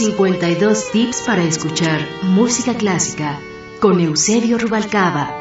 52 tips para escuchar música clásica con Eusebio Rubalcaba.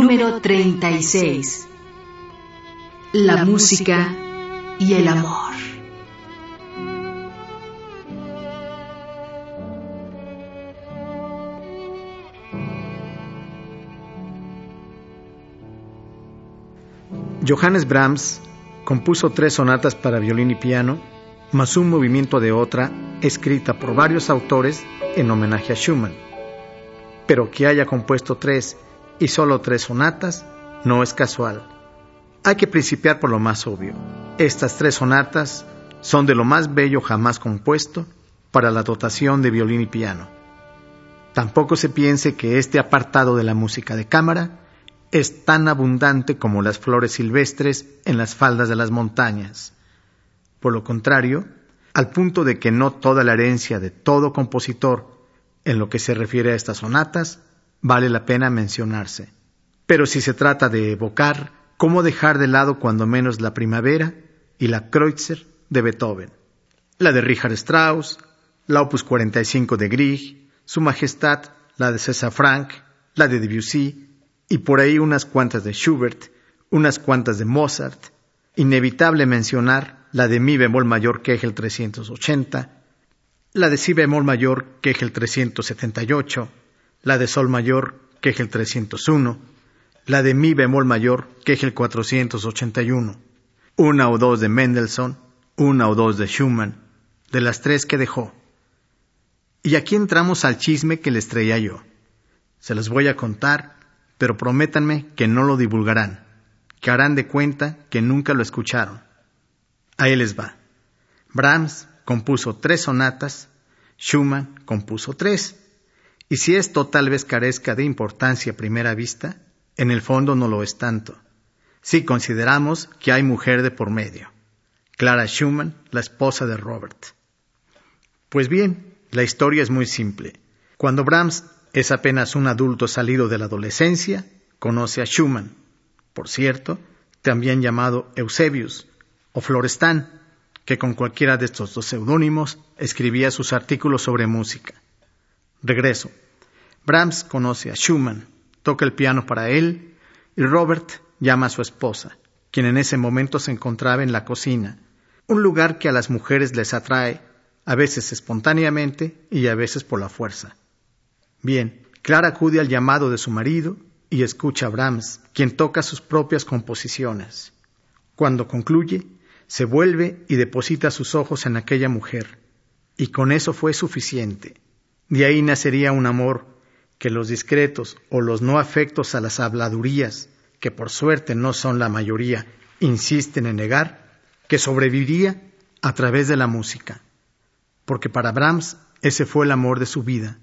Número 36. La música y el amor. Johannes Brahms compuso tres sonatas para violín y piano, más un movimiento de otra escrita por varios autores en homenaje a Schumann. Pero que haya compuesto tres y solo tres sonatas no es casual. Hay que principiar por lo más obvio. Estas tres sonatas son de lo más bello jamás compuesto para la dotación de violín y piano. Tampoco se piense que este apartado de la música de cámara es tan abundante como las flores silvestres en las faldas de las montañas. Por lo contrario, al punto de que no toda la herencia de todo compositor en lo que se refiere a estas sonatas vale la pena mencionarse. Pero si se trata de evocar, ¿cómo dejar de lado cuando menos la primavera y la Kreutzer de Beethoven? La de Richard Strauss, la Opus 45 de Grieg, Su Majestad, la de César Frank, la de Debussy, y por ahí unas cuantas de Schubert, unas cuantas de Mozart. Inevitable mencionar la de Mi bemol mayor Kegel 380, la de Si bemol mayor Kegel 378, la de Sol mayor, Kegel 301, la de Mi bemol mayor, Kegel 481, una o dos de Mendelssohn, una o dos de Schumann, de las tres que dejó. Y aquí entramos al chisme que les traía yo. Se los voy a contar, pero prométanme que no lo divulgarán, que harán de cuenta que nunca lo escucharon. Ahí les va. Brahms compuso tres sonatas, Schumann compuso tres. Y si esto tal vez carezca de importancia a primera vista, en el fondo no lo es tanto. Si consideramos que hay mujer de por medio. Clara Schumann, la esposa de Robert. Pues bien, la historia es muy simple. Cuando Brahms es apenas un adulto salido de la adolescencia, conoce a Schumann, por cierto, también llamado Eusebius o Florestan, que con cualquiera de estos dos seudónimos escribía sus artículos sobre música. Regreso. Brahms conoce a Schumann, toca el piano para él y Robert llama a su esposa, quien en ese momento se encontraba en la cocina, un lugar que a las mujeres les atrae, a veces espontáneamente y a veces por la fuerza. Bien, Clara acude al llamado de su marido y escucha a Brahms, quien toca sus propias composiciones. Cuando concluye, se vuelve y deposita sus ojos en aquella mujer, y con eso fue suficiente. De ahí nacería un amor que los discretos o los no afectos a las habladurías, que por suerte no son la mayoría, insisten en negar, que sobreviviría a través de la música. Porque para Brahms ese fue el amor de su vida,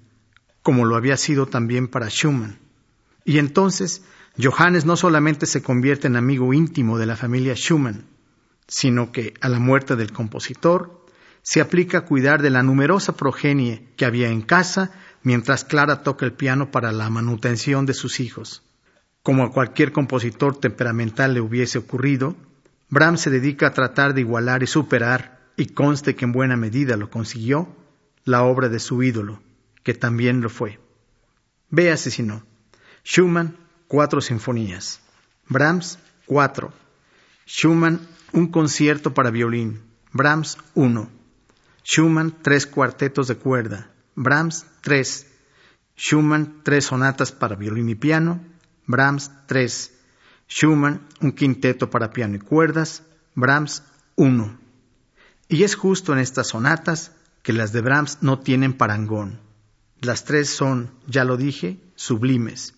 como lo había sido también para Schumann. Y entonces Johannes no solamente se convierte en amigo íntimo de la familia Schumann, sino que a la muerte del compositor se aplica a cuidar de la numerosa progenie que había en casa mientras Clara toca el piano para la manutención de sus hijos. Como a cualquier compositor temperamental le hubiese ocurrido, Brahms se dedica a tratar de igualar y superar, y conste que en buena medida lo consiguió, la obra de su ídolo, que también lo fue. Véase si no. Schumann, cuatro sinfonías. Brahms, cuatro. Schumann, un concierto para violín. Brahms, uno. Schumann, tres cuartetos de cuerda. Brahms, tres. Schumann, tres sonatas para violín y piano. Brahms, tres. Schumann, un quinteto para piano y cuerdas. Brahms, uno. Y es justo en estas sonatas que las de Brahms no tienen parangón. Las tres son, ya lo dije, sublimes.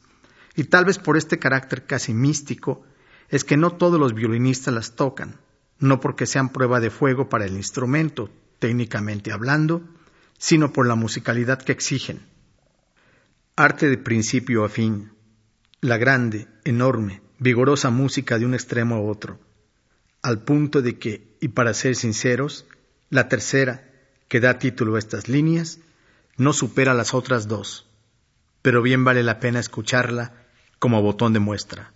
Y tal vez por este carácter casi místico es que no todos los violinistas las tocan, no porque sean prueba de fuego para el instrumento, técnicamente hablando, sino por la musicalidad que exigen. Arte de principio a fin, la grande, enorme, vigorosa música de un extremo a otro, al punto de que, y para ser sinceros, la tercera, que da título a estas líneas, no supera las otras dos, pero bien vale la pena escucharla como botón de muestra.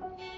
Thank you.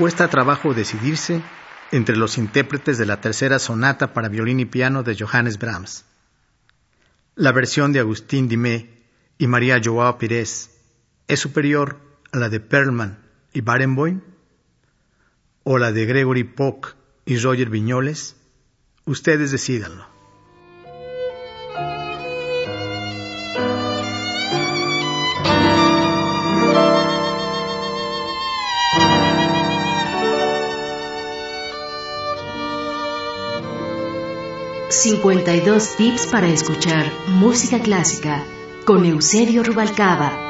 Cuesta trabajo decidirse entre los intérpretes de la tercera sonata para violín y piano de Johannes Brahms. La versión de Agustín Dimé y María Joao Pires es superior a la de Perlman y Barenboim o la de Gregory Pock y Roger Viñoles. Ustedes decídanlo. 52 tips para escuchar música clásica con Eusebio Rubalcaba.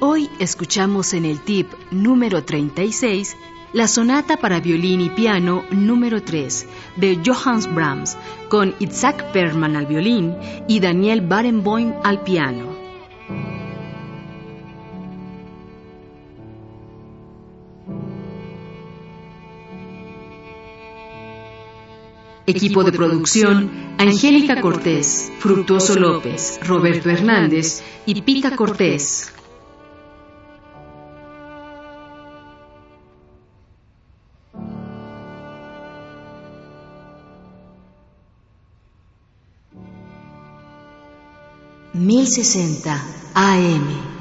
Hoy escuchamos en el tip número 36 la sonata para violín y piano número 3 de Johannes Brahms con Isaac Perman al violín y Daniel Barenboim al piano. Equipo de producción, Angélica Cortés, Fructuoso López, Roberto Hernández y Pica Cortés. Mil sesenta AM